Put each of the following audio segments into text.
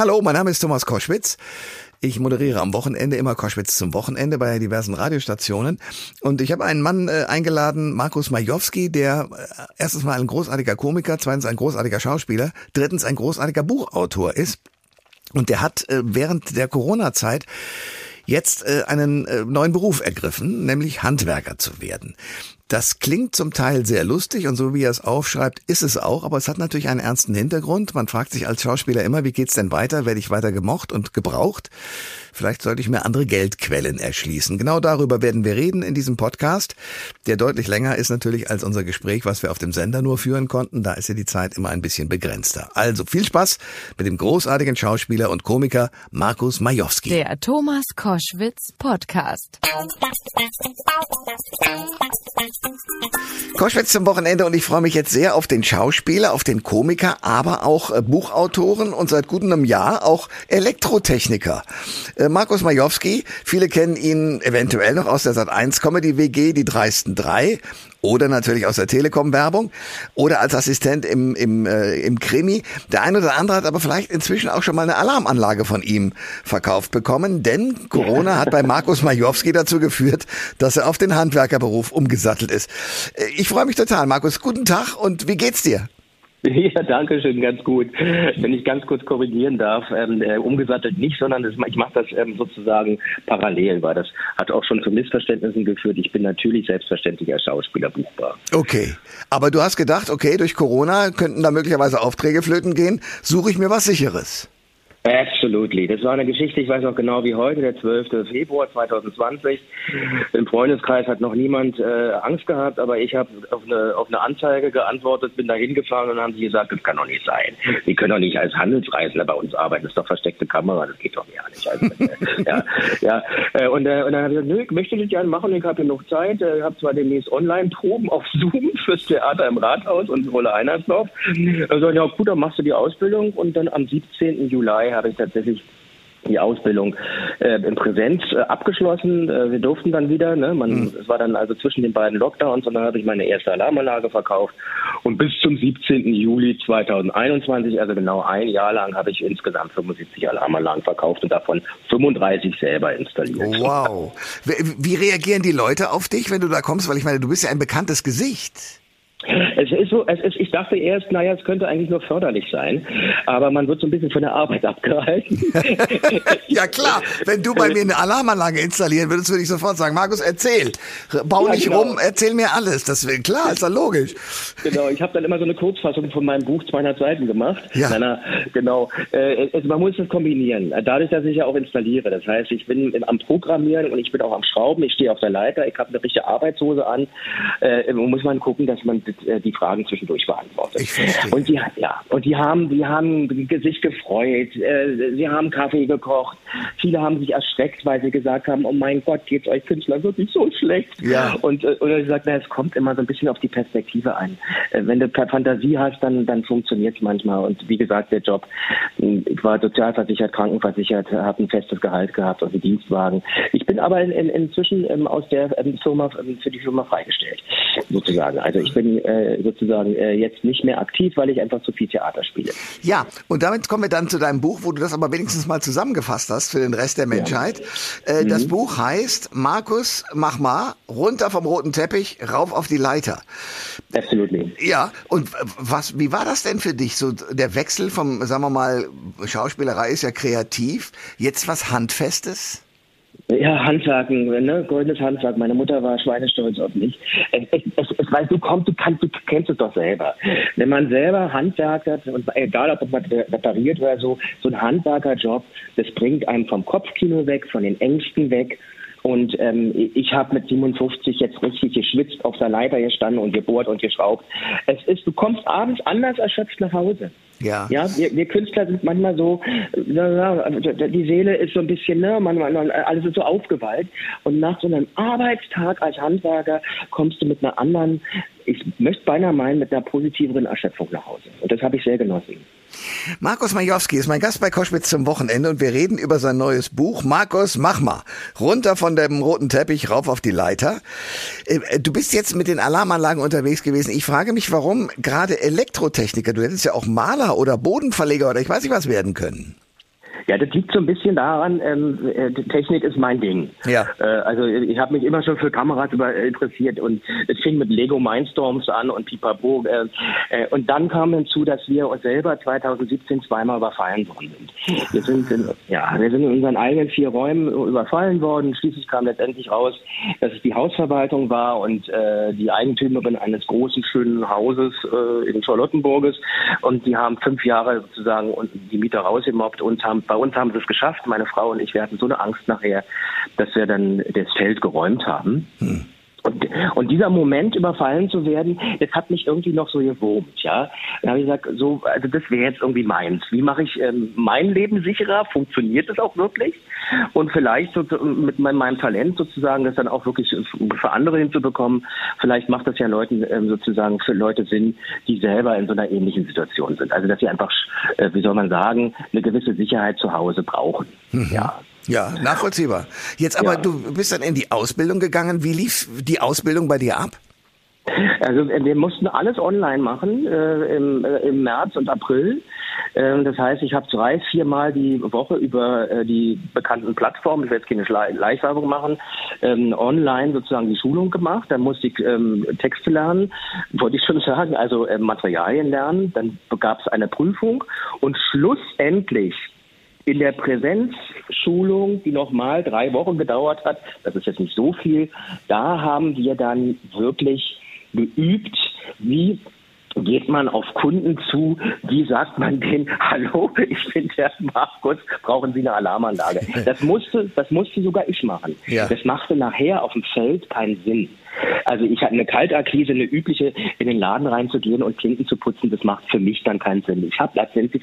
Hallo, mein Name ist Thomas Koschwitz. Ich moderiere am Wochenende immer Koschwitz zum Wochenende bei diversen Radiostationen. Und ich habe einen Mann äh, eingeladen, Markus Majowski, der äh, erstens mal ein großartiger Komiker, zweitens ein großartiger Schauspieler, drittens ein großartiger Buchautor ist. Und der hat äh, während der Corona-Zeit jetzt äh, einen äh, neuen Beruf ergriffen, nämlich Handwerker zu werden. Das klingt zum Teil sehr lustig und so wie er es aufschreibt, ist es auch, aber es hat natürlich einen ernsten Hintergrund. Man fragt sich als Schauspieler immer, wie geht's denn weiter? Werde ich weiter gemocht und gebraucht? Vielleicht sollte ich mir andere Geldquellen erschließen. Genau darüber werden wir reden in diesem Podcast, der deutlich länger ist natürlich als unser Gespräch, was wir auf dem Sender nur führen konnten. Da ist ja die Zeit immer ein bisschen begrenzter. Also viel Spaß mit dem großartigen Schauspieler und Komiker Markus Majowski. Der Thomas Koschwitz Podcast. Koschwitz zum Wochenende und ich freue mich jetzt sehr auf den Schauspieler, auf den Komiker, aber auch äh, Buchautoren und seit gut einem Jahr auch Elektrotechniker. Äh, Markus Majowski, viele kennen ihn eventuell noch aus der Sat1 Comedy WG, die dreisten drei oder natürlich aus der Telekom-Werbung oder als Assistent im, im, äh, im Krimi. Der eine oder andere hat aber vielleicht inzwischen auch schon mal eine Alarmanlage von ihm verkauft bekommen, denn Corona hat bei Markus Majowski dazu geführt, dass er auf den Handwerkerberuf umgesattelt ist. Äh, ich freue mich total. Markus, guten Tag und wie geht's dir? Ja, danke schön, ganz gut. Wenn ich ganz kurz korrigieren darf, ähm, äh, umgesattelt nicht, sondern das, ich mache das ähm, sozusagen parallel, weil das hat auch schon zu Missverständnissen geführt. Ich bin natürlich selbstverständlich als Schauspieler buchbar. Okay, aber du hast gedacht, okay, durch Corona könnten da möglicherweise Aufträge flöten gehen, suche ich mir was Sicheres. Absolutely. Das war eine Geschichte, ich weiß noch genau wie heute, der 12. Februar 2020. Im Freundeskreis hat noch niemand äh, Angst gehabt, aber ich habe auf eine, auf eine Anzeige geantwortet, bin da hingefahren und haben sie gesagt, das kann doch nicht sein. Sie können doch nicht als Handelsreisender bei uns arbeiten. Das ist doch versteckte Kamera, das geht doch gar nicht. Also, äh, ja, ja. Äh, und, äh, und dann habe ich gesagt, nö, ich möchte das gerne machen, ich habe genug Zeit. Ich habe zwar demnächst Online-Proben auf Zoom fürs Theater im Rathaus und Rolle Einersdorf. Also, ja gut, dann machst du die Ausbildung und dann am 17. Juli habe ich tatsächlich die Ausbildung äh, in Präsenz äh, abgeschlossen. Äh, wir durften dann wieder, ne? Man, mhm. Es war dann also zwischen den beiden Lockdowns und dann habe ich meine erste Alarmanlage verkauft. Und bis zum 17. Juli 2021, also genau ein Jahr lang, habe ich insgesamt 75 Alarmanlagen verkauft und davon 35 selber installiert. Wow. Wie reagieren die Leute auf dich, wenn du da kommst? Weil ich meine, du bist ja ein bekanntes Gesicht. Es ist so, es ist, ich dachte erst, naja, es könnte eigentlich nur förderlich sein, aber man wird so ein bisschen von der Arbeit abgehalten. ja klar, wenn du bei mir eine Alarmanlage installieren würdest, würde ich sofort sagen, Markus, erzähl, bau ja, nicht genau. rum, erzähl mir alles. Das wäre klar, ist doch logisch. Genau, ich habe dann immer so eine Kurzfassung von meinem Buch 200 Seiten gemacht. Ja. Na, genau, also man muss es kombinieren. Dadurch, dass ich ja auch installiere, das heißt, ich bin am Programmieren und ich bin auch am Schrauben, ich stehe auf der Leiter, ich habe eine richtige Arbeitshose an. Äh, muss man gucken, dass man die Fragen zwischendurch beantwortet. Ich verstehe. Und die, ja, und die haben, die haben sich gefreut, äh, sie haben Kaffee gekocht, viele haben sich erschreckt, weil sie gesagt haben, oh mein Gott, geht's euch Künstler wirklich so schlecht. Ja. Und äh, oder sie sagt, na, es kommt immer so ein bisschen auf die Perspektive ein. Äh, wenn du Fantasie hast, dann, dann funktioniert es manchmal. Und wie gesagt, der Job, ich war sozialversichert, krankenversichert, habe ein festes Gehalt gehabt und einen Dienstwagen. Ich bin aber in, in, inzwischen ähm, aus der ähm, Firma ähm, für die Firma freigestellt, sozusagen. Also ich bin äh, sozusagen äh, jetzt nicht mehr aktiv, weil ich einfach zu viel Theater spiele. Ja, und damit kommen wir dann zu deinem Buch, wo du das aber wenigstens mal zusammengefasst hast für den Rest der Menschheit. Ja. Äh, mhm. Das Buch heißt Markus, mach mal, runter vom roten Teppich, rauf auf die Leiter. Absolutely. Ja, und was, wie war das denn für dich? So der Wechsel vom, sagen wir mal, Schauspielerei ist ja kreativ, jetzt was Handfestes? Ja, Handwerken, ne? goldenes Handwerk. Meine Mutter war schweinestolz auf mich. Weißt du, kommst, du, kannst, du kennst es doch selber. Wenn man selber Handwerker, und egal ob man repariert oder so, so ein Handwerkerjob, das bringt einem vom Kopfkino weg, von den Ängsten weg. Und ähm, ich habe mit 57 jetzt richtig geschwitzt auf der Leiter gestanden und gebohrt und geschraubt. Es ist, du kommst abends anders erschöpft nach Hause. Ja. Ja, wir, wir Künstler sind manchmal so, die Seele ist so ein bisschen, ne, man, man, alles ist so aufgeweilt. Und nach so einem Arbeitstag als Handwerker kommst du mit einer anderen, ich möchte beinahe meinen, mit einer positiveren Erschöpfung nach Hause. Und das habe ich sehr genossen. Markus Majowski ist mein Gast bei Koschwitz zum Wochenende und wir reden über sein neues Buch. Markus, mach mal. Runter von dem roten Teppich, rauf auf die Leiter. Äh, du bist jetzt mit den Alarmanlagen unterwegs gewesen. Ich frage mich, warum gerade Elektrotechniker, du hättest ja auch Maler oder Bodenverleger oder ich weiß nicht was werden können. Ja, das liegt so ein bisschen daran, ähm, äh, Technik ist mein Ding. Ja. Äh, also ich habe mich immer schon für Kameras über, äh, interessiert und es fing mit Lego Mindstorms an und Pipapo. Äh, äh, und dann kam hinzu, dass wir uns selber 2017 zweimal überfallen worden sind. Wir sind in, ja, wir sind in unseren eigenen vier Räumen überfallen worden. Schließlich kam letztendlich raus, dass es die Hausverwaltung war und äh, die Eigentümerin eines großen, schönen Hauses äh, in Charlottenburges. Und die haben fünf Jahre sozusagen die Mieter rausgemobbt und haben bei uns haben sie es geschafft. Meine Frau und ich, wir hatten so eine Angst nachher, dass wir dann das Feld geräumt haben. Hm. Und, und dieser Moment, überfallen zu werden, das hat mich irgendwie noch so gewurmt, ja. Da habe ich gesagt, so, also das wäre jetzt irgendwie meins. Wie mache ich ähm, mein Leben sicherer? Funktioniert das auch wirklich? Und vielleicht so, mit meinem Talent sozusagen, das dann auch wirklich für andere hinzubekommen, vielleicht macht das ja Leuten ähm, sozusagen für Leute Sinn, die selber in so einer ähnlichen Situation sind. Also dass sie einfach, äh, wie soll man sagen, eine gewisse Sicherheit zu Hause brauchen. Mhm. Ja. Ja, nachvollziehbar. Jetzt aber, ja. du bist dann in die Ausbildung gegangen. Wie lief die Ausbildung bei dir ab? Also wir mussten alles online machen äh, im, äh, im März und April. Ähm, das heißt, ich habe drei, viermal die Woche über äh, die bekannten Plattformen, ich werde jetzt keine Schleichwerbung machen, ähm, online sozusagen die Schulung gemacht. Dann musste ich ähm, Texte lernen, wollte ich schon sagen, also äh, Materialien lernen. Dann gab es eine Prüfung und schlussendlich in der Präsenzschulung, die nochmal drei Wochen gedauert hat, das ist jetzt nicht so viel, da haben wir dann wirklich geübt, wie geht man auf Kunden zu, wie sagt man denen, hallo, ich bin der Markus, brauchen Sie eine Alarmanlage? Das musste, das musste sogar ich machen. Ja. Das machte nachher auf dem Feld keinen Sinn. Also ich hatte eine Kaltakquise, eine übliche, in den Laden reinzugehen und Klinken zu putzen, das macht für mich dann keinen Sinn. Ich habe letztendlich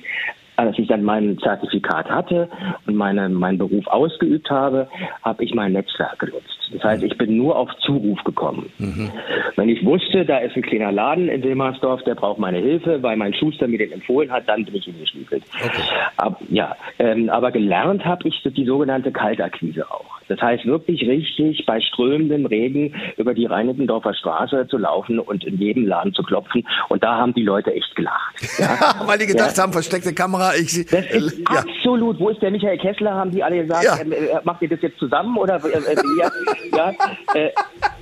als ich dann mein Zertifikat hatte und meine, meinen Beruf ausgeübt habe, habe ich mein Netzwerk genutzt. Das heißt, ich bin nur auf Zuruf gekommen. Mhm. Wenn ich wusste, da ist ein kleiner Laden in Wilmersdorf, der braucht meine Hilfe, weil mein Schuster mir den empfohlen hat, dann bin ich hingeschnippelt. Okay. Ab, ja, ähm, aber gelernt habe ich die sogenannte Kaltakquise auch. Das heißt wirklich richtig bei strömendem Regen über die Reinickendorfer Straße zu laufen und in jedem Laden zu klopfen. Und da haben die Leute echt gelacht. Ja? Weil die gedacht ja. haben, versteckte Kamera. Ich, das ist ja. absolut. Wo ist der Michael Kessler? Haben die alle gesagt, ja. äh, äh macht ihr das jetzt zusammen oder äh, äh ja, äh,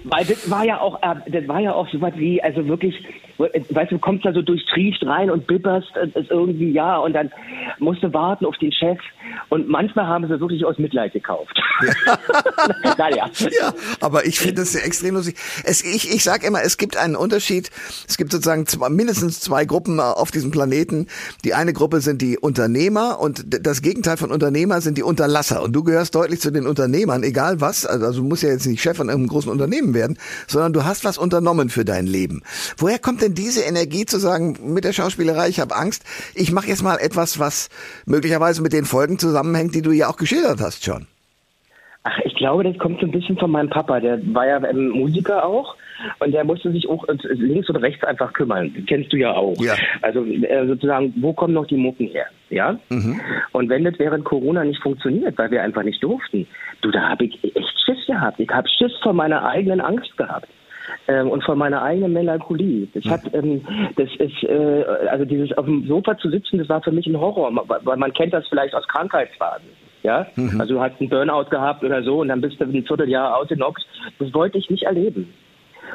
weil das war ja auch, äh, das war ja auch so was wie, also wirklich, weißt du, kommst da so durchtrieft rein und bibberst ist irgendwie ja und dann musst du warten auf den Chef und manchmal haben sie wirklich aus Mitleid gekauft. Ja. naja. ja, aber ich finde das extrem lustig. Es, ich ich sage immer, es gibt einen Unterschied. Es gibt sozusagen zwei, mindestens zwei Gruppen auf diesem Planeten. Die eine Gruppe sind die Unternehmer und das Gegenteil von Unternehmer sind die Unterlasser. Und du gehörst deutlich zu den Unternehmern, egal was. Also, also du musst ja jetzt nicht Chef von einem großen Unternehmen werden, sondern du hast was unternommen für dein Leben. Woher kommt denn diese Energie zu sagen, mit der Schauspielerei, ich habe Angst, ich mache jetzt mal etwas, was möglicherweise mit den Folgen zusammenhängt, die du ja auch geschildert hast schon? Ach, ich glaube, das kommt so ein bisschen von meinem Papa. Der war ja ähm, Musiker auch und der musste sich auch links und rechts einfach kümmern. Das kennst du ja auch. Ja. Also äh, sozusagen, wo kommen noch die Mucken her? Ja. Mhm. Und wenn das während Corona nicht funktioniert, weil wir einfach nicht durften, du, da habe ich echt Schiss gehabt. Ich habe Schiss vor meiner eigenen Angst gehabt ähm, und vor meiner eigenen Melancholie. Das hat, ähm, das ist, äh, also dieses auf dem Sofa zu sitzen, das war für mich ein Horror, weil man kennt das vielleicht aus Krankheitsphasen. Ja, mhm. also du hast einen Burnout gehabt oder so und dann bist du ein Vierteljahr ausgenockt. Das wollte ich nicht erleben.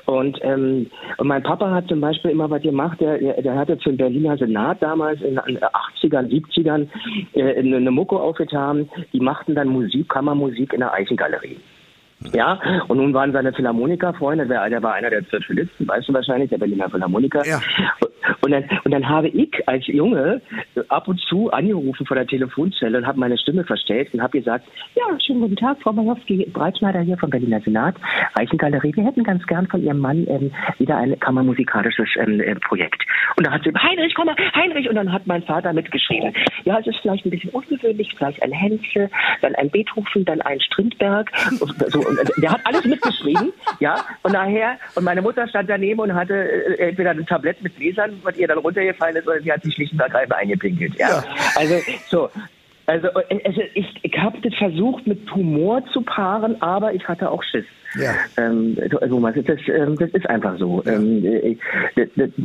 Und, ähm, und mein Papa hat zum Beispiel immer was gemacht, der, der hatte für den Berliner Senat damals in den 80ern, 70ern äh, eine Mucke aufgetan, die machten dann Musik, Kammermusik in der Eichengalerie. Ja, und nun waren seine Philharmoniker-Freunde, der, der war einer der zwölf Solisten, weißt du wahrscheinlich, der Berliner Philharmoniker. Ja. Und dann, und dann habe ich als Junge ab und zu angerufen vor der Telefonzelle und habe meine Stimme verstellt und habe gesagt, ja, schönen guten Tag, Frau Majowski, Breitschneider hier vom Berliner Senat, Reichengalerie, wir hätten ganz gern von Ihrem Mann ähm, wieder ein kammermusikalisches ähm, äh, Projekt. Und da hat sie, Heinrich, komm mal, Heinrich, und dann hat mein Vater mitgeschrieben. Ja, es ist vielleicht ein bisschen ungewöhnlich, vielleicht ein Henze, dann ein Beethoven, dann ein Strindberg, so und äh, der hat alles mitgeschrieben, ja. Und nachher, und meine Mutter stand daneben und hatte äh, entweder ein Tablett mit Gläsern, was ihr dann runtergefallen ist, oder sie hat sich schlicht und ergreifend eingepinkelt, ja. ja. Also, so. Also, also ich, ich habe das versucht mit Humor zu paaren, aber ich hatte auch Schiss. Ja. Ähm, Thomas, das, ähm, das ist einfach so. Ähm, ich,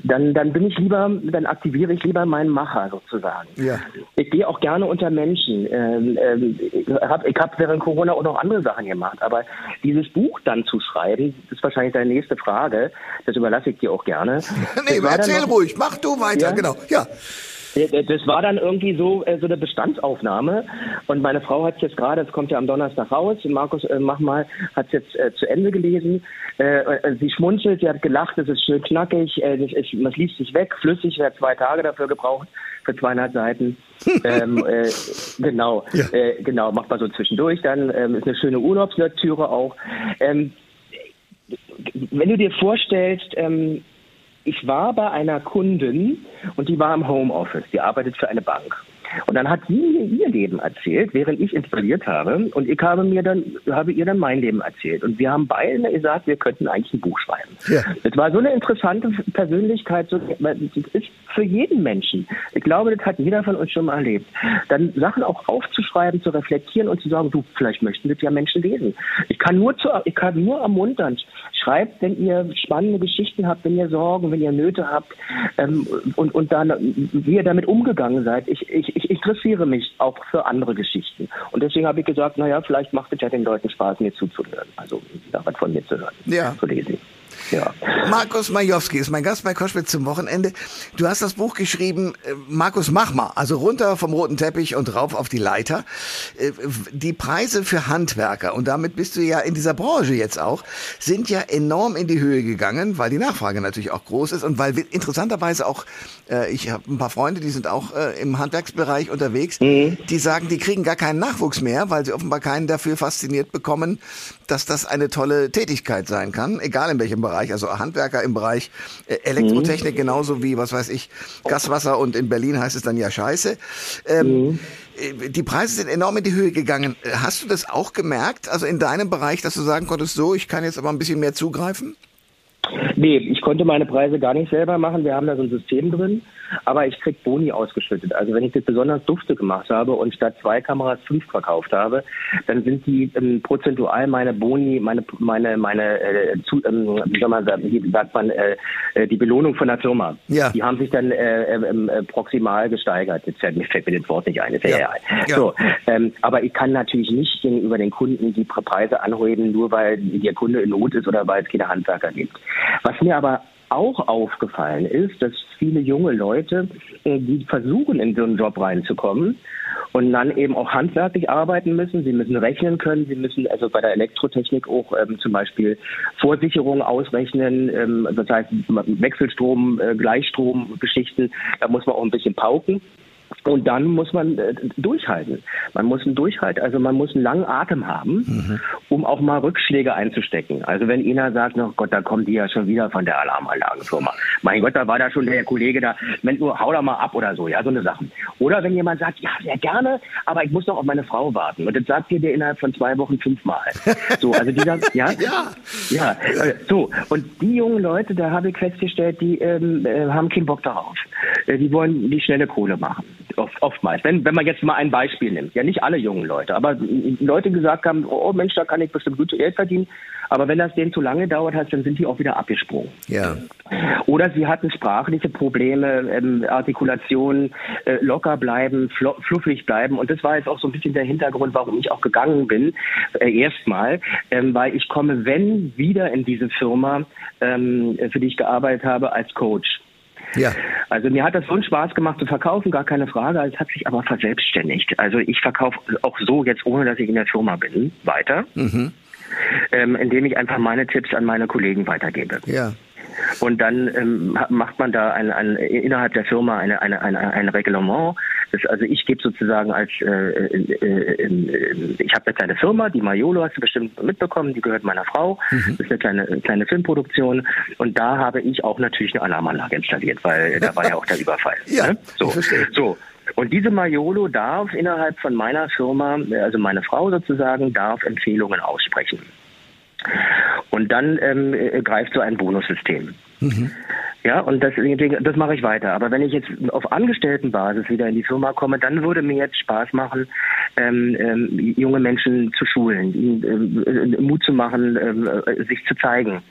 dann, dann bin ich lieber, dann aktiviere ich lieber meinen Macher sozusagen. Ja. Ich gehe auch gerne unter Menschen. Ähm, ich habe hab während Corona auch noch andere Sachen gemacht, aber dieses Buch dann zu schreiben, ist wahrscheinlich deine nächste Frage. Das überlasse ich dir auch gerne. nee, Das erzähl noch- ruhig, mach du weiter, Ja? genau. Ja. Äh, Das war dann irgendwie so, äh, so eine Bestandsaufnahme. Und meine Frau hat es jetzt gerade, es kommt ja am Donnerstag raus, Markus, äh, mach mal, hat es jetzt äh, zu Ende gelesen. Äh, sie schmunzelt, sie hat gelacht, es ist schön knackig, das ist, man liest sich weg, flüssig, sie hat zwei Tage dafür gebraucht, für 200 Seiten. ähm, äh, genau, Ja. genau, macht man so zwischendurch. Dann ähm, ist eine schöne Urlaubslektüre auch. Ähm, wenn du dir vorstellst, ähm, ich war bei einer Kundin und die war im Homeoffice, die arbeitet für eine Bank. Und dann hat sie mir ihr Leben erzählt, während ich installiert habe. Und ich habe mir dann, habe ihr dann mein Leben erzählt. Und wir haben beide gesagt, wir könnten eigentlich ein Buch schreiben. Ja. Das war so eine interessante Persönlichkeit, so, das ist für jeden Menschen. Ich glaube, das hat jeder von uns schon mal erlebt. Dann Sachen auch aufzuschreiben, zu reflektieren und zu sagen, du, vielleicht möchten das ja Menschen lesen. Ich kann nur zu, ich kann nur ermuntern. Schreibt, wenn ihr spannende Geschichten habt, wenn ihr Sorgen, wenn ihr Nöte habt, ähm, und, und dann, wie ihr damit umgegangen seid. Ich, ich, ich interessiere mich auch für andere Geschichten. Und deswegen habe ich gesagt, naja, vielleicht macht es ja den Leuten Spaß, mir zuzuhören. Also, da was von mir zu hören. Ja. Zu lesen. Ja. Markus Majowski ist mein Gast bei Koschwitz zum Wochenende. Du hast das Buch geschrieben, äh, Markus mach mal, also runter vom roten Teppich und rauf auf die Leiter. Äh, Die Preise für Handwerker, und damit bist du ja in dieser Branche jetzt auch, sind ja enorm in die Höhe gegangen, weil die Nachfrage natürlich auch groß ist und weil wir interessanterweise auch, äh, ich habe ein paar Freunde, die sind auch im Handwerksbereich unterwegs, die sagen, die kriegen gar keinen Nachwuchs mehr, weil sie offenbar keinen dafür fasziniert bekommen, dass das eine tolle Tätigkeit sein kann, egal in welchem Bereich, also Handwerker im Bereich äh, Elektrotechnik genauso wie, was weiß ich, Gaswasser und in Berlin heißt es dann ja Scheiße. Ähm, äh, Die Preise sind enorm in die Höhe gegangen. Äh, Hast du das auch gemerkt, also in deinem Bereich, dass du sagen konntest, so, ich kann jetzt aber ein bisschen mehr zugreifen? Nee, ich konnte meine Preise gar nicht selber machen. Wir haben da so ein System drin, aber ich krieg Boni ausgeschüttet. Also wenn ich das besonders dufte gemacht habe und statt zwei Kameras fünf verkauft habe, dann sind die ähm, prozentual meine Boni, meine meine meine äh, zu, ähm, wie soll man sagen, wie sagt man äh, äh, die Belohnung von der Firma. Ja. Die haben sich dann äh, ähm, äh, proximal gesteigert. Jetzt fällt mir, fällt mir das Wort nicht ein. Ist ja, Ja. So, ähm, aber ich kann natürlich nicht gegenüber den Kunden die Pre- Preise anheben, nur weil der Kunde in Not ist oder weil es keine Handwerker gibt. Was mir aber auch aufgefallen ist, dass viele junge Leute, äh, die versuchen, in so einen Job reinzukommen und dann eben auch handwerklich arbeiten müssen. Sie müssen rechnen können. Sie müssen also bei der Elektrotechnik auch ähm, zum Beispiel Vorsicherungen ausrechnen. Ähm, das heißt Wechselstrom, äh, Gleichstromgeschichten. Da muss man auch ein bisschen pauken. Und dann muss man äh, durchhalten. Man muss einen Durchhalt, also man muss einen langen Atem haben, um auch mal Rückschläge einzustecken. Also wenn einer sagt, oh Gott, da kommen die ja schon wieder von der Alarmanlagenfirma. Mein Gott, da war da schon der Kollege da, Mensch, nur hau da mal ab oder so, ja, so eine Sachen. Oder wenn jemand sagt, ja, sehr gerne, aber ich muss noch auf meine Frau warten. Und das sagt dir der innerhalb von zwei Wochen fünfmal. So, also dieser, ja, Ja. ja, äh, so. Und die jungen Leute, da habe ich festgestellt, die ähm, äh, haben keinen Bock darauf. Äh, die wollen die schnelle Kohle machen. Oft, oftmals. Wenn, wenn man jetzt mal ein Beispiel nimmt. Ja, nicht alle jungen Leute, aber Leute gesagt haben, oh Mensch, da kann ich bestimmt gut Geld verdienen. Aber wenn das denen zu lange dauert hat, dann sind die auch wieder abgesprungen. Ja. Oder sie hatten sprachliche Probleme, ähm, Artikulation, äh, locker bleiben, fluffig bleiben. Und das war jetzt auch so ein bisschen der Hintergrund, warum ich auch gegangen bin, äh, erstmal, ähm, weil ich komme, wenn, wieder in diese Firma, ähm, für die ich gearbeitet habe, als Coach. Ja. Also mir hat das so einen Spaß gemacht zu verkaufen, gar keine Frage. Es hat sich aber verselbstständigt. Also ich verkaufe auch so jetzt, ohne dass ich in der Firma bin, weiter, ähm, indem ich einfach meine Tipps an meine Kollegen weitergebe. Ja. Und dann ähm, macht man da ein, ein, innerhalb der Firma eine, eine, eine, ein Reglement. Das, also ich gebe sozusagen als, äh, äh, äh, äh, ich habe eine kleine Firma, die Maiolo hast du bestimmt mitbekommen, die gehört meiner Frau. Das ist eine kleine, kleine Filmproduktion. Und da habe ich auch natürlich eine Alarmanlage installiert, weil da war ja auch der Überfall. Ja, ne? so, so. Und diese Maiolo darf innerhalb von meiner Firma, also meine Frau sozusagen, darf Empfehlungen aussprechen. Und dann ähm, äh, greift so ein Bonussystem. Ja, und das, das mache ich weiter. Aber wenn ich jetzt auf Angestelltenbasis wieder in die Firma komme, dann würde mir jetzt Spaß machen, ähm, ähm, junge Menschen zu schulen, ihnen äh, Mut zu machen, äh, sich zu zeigen.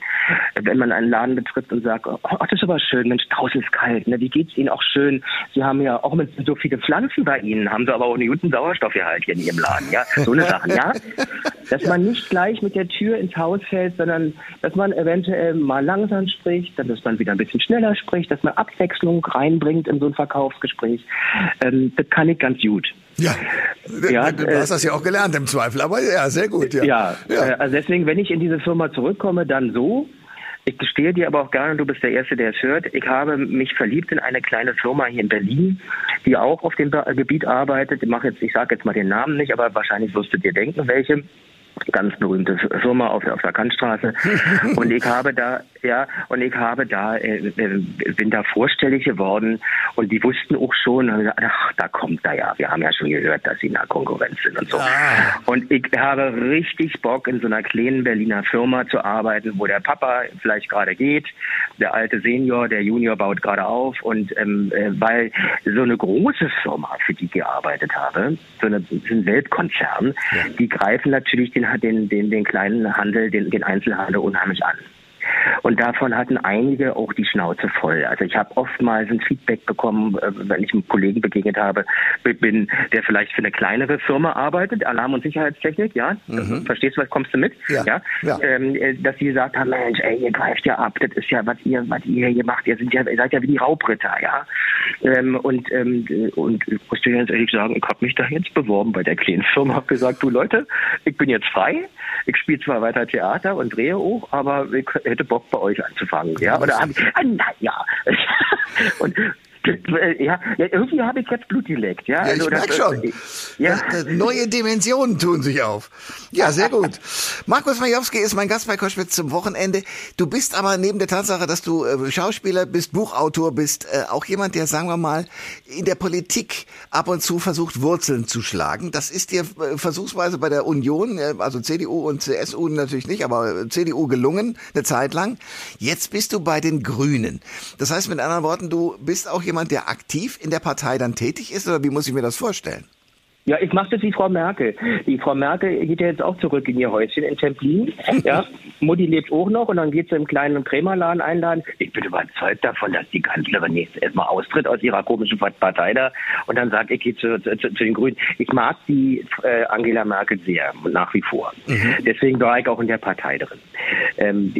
Wenn man einen Laden betritt und sagt, oh, das ist aber schön, Mensch, draußen ist kalt, ne? wie geht's Ihnen auch schön? Sie haben ja auch mit so viele Pflanzen bei Ihnen, haben Sie aber auch einen guten Sauerstoffgehalt hier in Ihrem Laden, ja? So eine Sache, ja? Dass man nicht gleich mit der Tür ins Haus fällt, sondern dass man eventuell mal langsam spricht, dann dass man wieder ein bisschen schneller spricht, dass man Abwechslung reinbringt in so ein Verkaufsgespräch. Ähm, das kann ich ganz gut. Ja, ja du hast das ja auch gelernt im Zweifel, aber ja, sehr gut. Ja, ja, ja. Äh, also deswegen, wenn ich in diese Firma zurückkomme, dann so. Ich gestehe dir aber auch gerne, du bist der Erste, der es hört. Ich habe mich verliebt in eine kleine Firma hier in Berlin, die auch auf dem Gebiet arbeitet. Ich mache jetzt, ich sage jetzt mal den Namen nicht, aber wahrscheinlich wirst du dir denken, welche ganz berühmte Firma auf, auf der Kantstraße. und ich habe da, ja, und ich habe da, äh, äh, bin da vorstellig geworden und die wussten auch schon, ach, da kommt da ja, wir haben ja schon gehört, dass sie in der Konkurrenz sind und so. Ah. Und ich habe richtig Bock, in so einer kleinen Berliner Firma zu arbeiten, wo der Papa vielleicht gerade geht, der alte Senior, der Junior baut gerade auf und ähm, äh, weil so eine große Firma, für die ich gearbeitet habe, so, eine, so ein Weltkonzern, ja. die greifen natürlich den den, den, den kleinen Handel, den, den Einzelhandel unheimlich an. Und davon hatten einige auch die Schnauze voll. Also ich habe oftmals ein Feedback bekommen, äh, wenn ich einem Kollegen begegnet habe, bin, der vielleicht für eine kleinere Firma arbeitet, Alarm- und Sicherheitstechnik, ja. Mhm. Verstehst du, was kommst du mit? Ja. ja? ja. Ähm, äh, dass sie gesagt haben, Mensch, ey, ihr greift ja ab, das ist ja, was ihr, was ihr hier macht, ihr, ja, ihr seid ja wie die Raubritter, ja. Ähm, und, ähm, und ich muss dir ganz ehrlich sagen, ich habe mich da jetzt beworben bei der kleinen Firma, habe gesagt, du Leute, ich bin jetzt frei, ich spiele zwar weiter Theater und drehe auch, aber ich hätte Bock bei euch anzufangen. Ja, oder habe ich, ah, na ja. und ja, irgendwie habe ich jetzt Blut geleckt. Ja, ja also, ich merke schon. Ja. neue Dimensionen tun sich auf. Ja, sehr gut. Markus Majowski ist mein Gast bei Koschwitz zum Wochenende. Du bist aber neben der Tatsache, dass du äh, Schauspieler bist, Buchautor bist, äh, auch jemand, der, sagen wir mal, in der Politik ab und zu versucht, Wurzeln zu schlagen. Das ist dir äh, versuchsweise bei der Union, also CDU und CSU natürlich nicht, aber CDU gelungen, eine Zeit lang. Jetzt bist du bei den Grünen. Das heißt mit anderen Worten, du bist auch jemand, jemand, der aktiv in der Partei dann tätig ist oder wie muss ich mir das vorstellen? Ja, ich mache das wie Frau Merkel. Die Frau Merkel geht ja jetzt auch zurück in ihr Häuschen in Templin. Ja, Mutti lebt auch noch und dann geht sie im kleinen Krämerladen einladen. Ich bin überzeugt davon, dass die Kanzlerin jetzt erstmal austritt aus ihrer komischen Partei da und dann sagt, ich gehe zu, zu, zu, den Grünen. Ich mag die äh, Angela Merkel sehr, nach wie vor. Mhm. Deswegen war ich auch in der Partei drin. Ähm,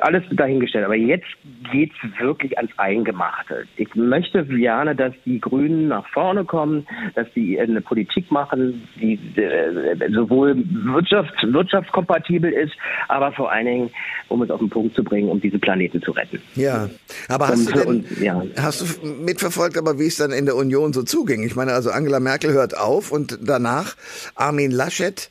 alles dahingestellt. Aber jetzt geht's wirklich ans Eingemachte. Ich möchte gerne, dass die Grünen nach vorne kommen, dass sie eine Politik machen, die äh, sowohl wirtschafts-, wirtschaftskompatibel ist, aber vor allen Dingen, um es auf den Punkt zu bringen, um diese Planeten zu retten. Ja, aber hast, und, du, denn, und, ja. hast du mitverfolgt, aber wie es dann in der Union so zuging? Ich meine, also Angela Merkel hört auf und danach Armin Laschet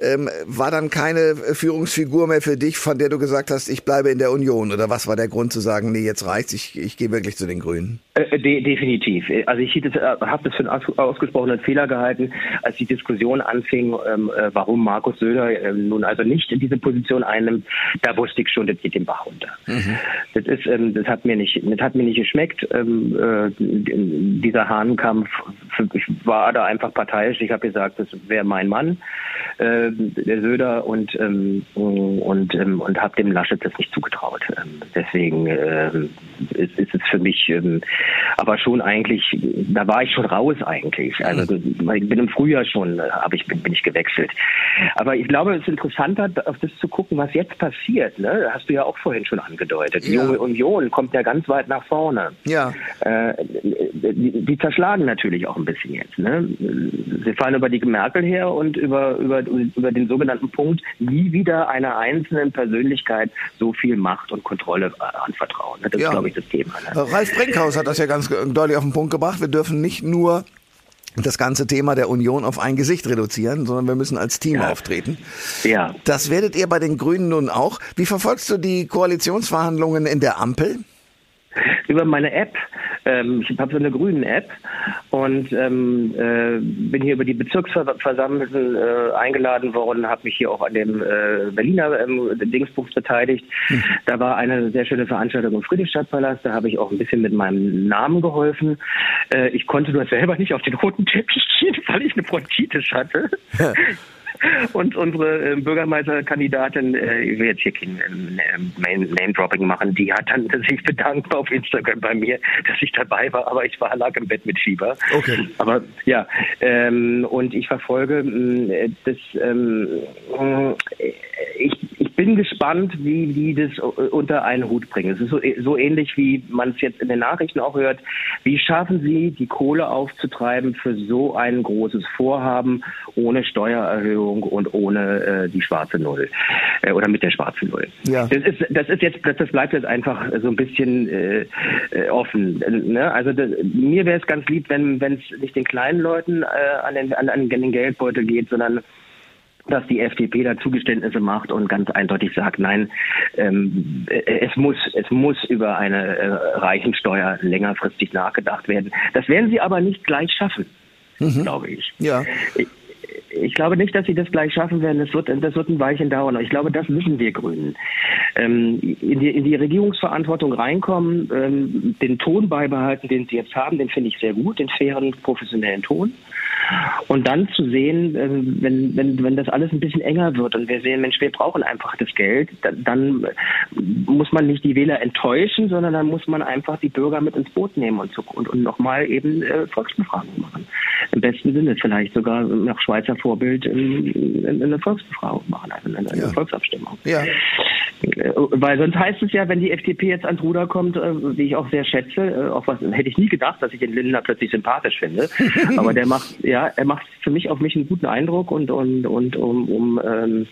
ähm, war dann keine Führungsfigur mehr für dich, von der du gesagt hast, ich bleibe in der Union? Oder was war der Grund zu sagen, nee, jetzt reicht's, ich, ich gehe wirklich zu den Grünen? Äh, de definitiv. Also ich äh, habe das für einen ausgesprochenen Fehler gehalten, als die Diskussion anfing, ähm, äh, warum Markus Söder äh, nun also nicht in diese Position einnimmt. Da wusste ich schon, das geht den Bach runter. Mhm. Das ist, ähm, das hat mir nicht, das hat mir nicht geschmeckt. Ähm, äh, dieser Hahnenkampf, ich war da einfach parteiisch. Ich habe gesagt, das wäre mein Mann, äh, der Söder, und ähm, und ähm, und habe dem Laschet das nicht zugetraut. Ähm, deswegen ähm, ist, ist es für mich ähm, aber schon eigentlich, da war ich schon raus eigentlich. Also mhm. ich bin im Frühjahr schon, habe ich bin, bin ich gewechselt. Aber ich glaube, es ist interessanter, auf das zu gucken, was jetzt passiert. Ne? Hast du ja auch vorhin schon angedeutet. Die ja. junge Union kommt ja ganz weit nach vorne. Ja. Äh, die, die, zerschlagen natürlich auch ein bisschen jetzt. Ne? Sie fallen über die Merkel her und über, über, über den sogenannten Punkt, nie wieder einer einzelnen Persönlichkeit so viel Macht und Kontrolle äh, anvertrauen. Das ja. glaube ich, das Thema. Ne? Ralf Brinkhaus hat das ja ganz deutlich auf den Punkt gebracht. Wir dürfen nicht nur das ganze Thema der Union auf ein Gesicht reduzieren, sondern wir müssen als Team ja. auftreten. Ja. Das werdet ihr bei den Grünen nun auch. Wie verfolgst du die Koalitionsverhandlungen in der Ampel? Über meine App. Ähm, ich habe so eine grüne App und ähm, äh, bin hier über die Bezirksversammlung äh, eingeladen worden, habe mich hier auch an dem äh, Berliner ähm, Dingsbuchs beteiligt. Hm. Da war eine sehr schöne Veranstaltung im Friedrichstadtpalast. Da habe ich auch ein bisschen mit meinem Namen geholfen. Äh, ich konnte nur selber nicht auf den roten Teppich gehen, weil ich eine Bronchitis hatte. Und unsere äh, Bürgermeisterkandidatin, äh, ich will jetzt hier kein äh, Name-Dropping machen, die hat dann sich bedankt auf Instagram bei mir, dass ich dabei war, aber ich war lag im Bett mit Fieber. Okay. Aber ja, ähm, und ich verfolge äh, das, ähm, äh, ich, ich bin gespannt, wie die das unter einen Hut bringen. Es ist so, so ähnlich, wie man es jetzt in den Nachrichten auch hört. Wie schaffen sie, die Kohle aufzutreiben für so ein großes Vorhaben ohne Steuererhöhung? Regierung und ohne äh, die schwarze Null äh, oder mit der schwarzen Null. Ja. Das ist das ist jetzt das, das bleibt jetzt einfach so ein bisschen äh, äh offen. Ne? Also das, mir wäre es ganz lieb, wenn wenn es nicht den kleinen Leuten äh, an, den, an, an den Geldbeutel geht, sondern dass die FDP da Zugeständnisse macht und ganz eindeutig sagt, nein, ähm, es muss es muss über eine äh, Reichensteuer längerfristig nachgedacht werden. Das werden sie aber nicht gleich schaffen, mhm. glaube ich. Ja. Ich, glaube nicht, dass sie das gleich schaffen werden. Das wird, das wird ein Weilchen dauern. Ich glaube, das müssen wir Grünen. Ähm, in, die, in die Regierungsverantwortung reinkommen, ähm, den Ton beibehalten, den sie jetzt haben, den finde ich sehr gut, den fairen, professionellen Ton. Und dann zu sehen, äh, wenn, wenn, wenn das alles ein bisschen enger wird und wir sehen, Mensch, wir brauchen einfach das Geld, dann, dann muss man nicht die Wähler enttäuschen, sondern dann muss man einfach die Bürger mit ins Boot nehmen und, und, und nochmal eben äh, Volksbefragungen machen. Im besten Sinne vielleicht sogar nach Schweizer Vorbild in, in, in eine Volksbefragung machen, also eine, ja. Volksabstimmung. Ja. Äh, weil sonst heißt es ja, wenn die FDP jetzt ans Ruder kommt, äh, wie ich auch sehr schätze, äh, auch was hätte ich nie gedacht, dass ich den Lindner plötzlich sympathisch finde. Aber der macht, ja, er macht für mich auf mich einen guten Eindruck und und und um, um ähm,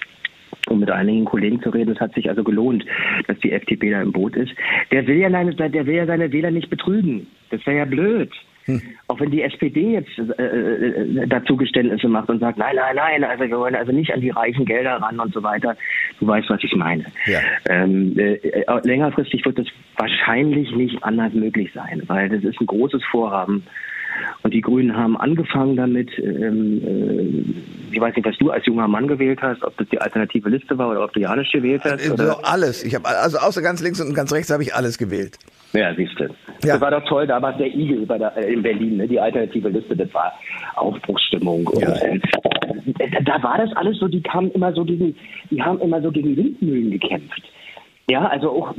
um mit einigen Kollegen zu reden. Es hat sich also gelohnt, dass die FDP da im Boot ist. Der will ja, seine, der will ja seine Wähler nicht betrügen. Das wäre ja blöd. Hm. Auch wenn die SPD jetzt äh, äh, dazu Geständnisse macht und sagt, nein, nein, nein, also wir wollen also nicht an die reichen Gelder ran und so weiter. Du weißt, was ich meine. Ja. Ähm, äh, äh längerfristig wird das wahrscheinlich nicht anders möglich sein, weil das ist ein großes Vorhaben. Und die Grünen haben angefangen damit, ähm, äh, ich weiß nicht, was du als junger Mann gewählt hast, ob das die alternative Liste war oder ob du Janisch gewählt hast. Also oder? alles. Ich habe also außer ganz links und ganz rechts habe ich alles gewählt. Ja, siehst du. Ja. Das war doch toll, da war der Igel bei der, äh, in Berlin, ne? die alternative Liste, das war Aufbruchsstimmung. Ja. Und, äh, da war das alles so, die kamen immer so gegen, die haben immer so gegen Windmühlen gekämpft. Ja, also auch,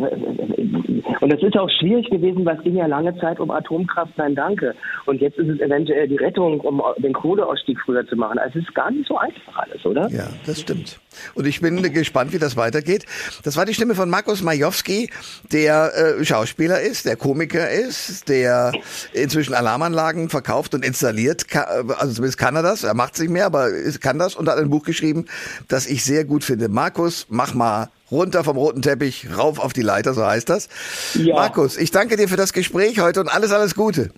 und es ist auch schwierig gewesen, weil es ging ja lange Zeit um Atomkraft, nein, danke. Und jetzt ist es eventuell die Rettung, um den Kohleausstieg früher zu machen. Also es ist gar nicht so einfach alles, oder? Ja, das stimmt. Und ich bin gespannt, wie das weitergeht. Das war die Stimme von Markus Majowski, der äh, Schauspieler ist, der Komiker ist, der inzwischen Alarmanlagen verkauft und installiert. Also zumindest kann er das. Er macht es nicht mehr, aber kann das und hat ein Buch geschrieben, das ich sehr gut finde. Markus, mach mal runter vom roten Teppich, rauf auf die Leiter, so heißt das. Ja. Markus, ich danke dir für das Gespräch heute und alles, alles Gute.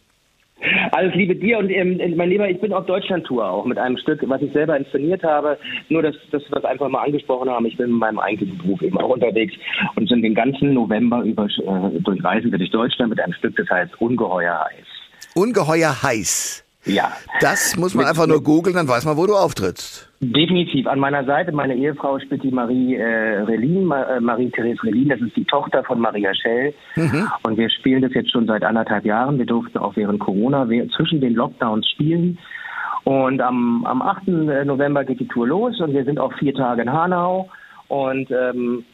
Alles Liebe dir und ähm, mein Lieber, ich bin auf Deutschlandtour auch mit einem Stück, was ich selber inszeniert habe. Nur, dass, dass wir das einfach mal angesprochen haben. Ich bin in meinem eigentlichen Beruf eben auch unterwegs und sind den ganzen November über äh, durchreisen wir durch Deutschland mit einem Stück, das heißt Ungeheuer heiß. Ungeheuer heiß. Ja. Das muss man mit, einfach nur googeln, dann weiß man, wo du auftrittst. Definitiv. An meiner Seite, meine Ehefrau spielt die Marie äh, Relin, Ma äh, Marie-Therese Relin, das ist die Tochter von Maria Schell. Mhm. Und wir spielen das jetzt schon seit anderthalb Jahren. Wir durften auch während Corona zwischen den Lockdowns spielen. Und am, am 8. November geht die Tour los und wir sind auch vier Tage in Hanau. Und ähm,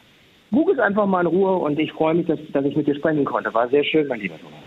google es einfach mal in Ruhe und ich freue mich, dass, dass ich mit dir sprechen konnte. War sehr schön, mein lieber Thomas.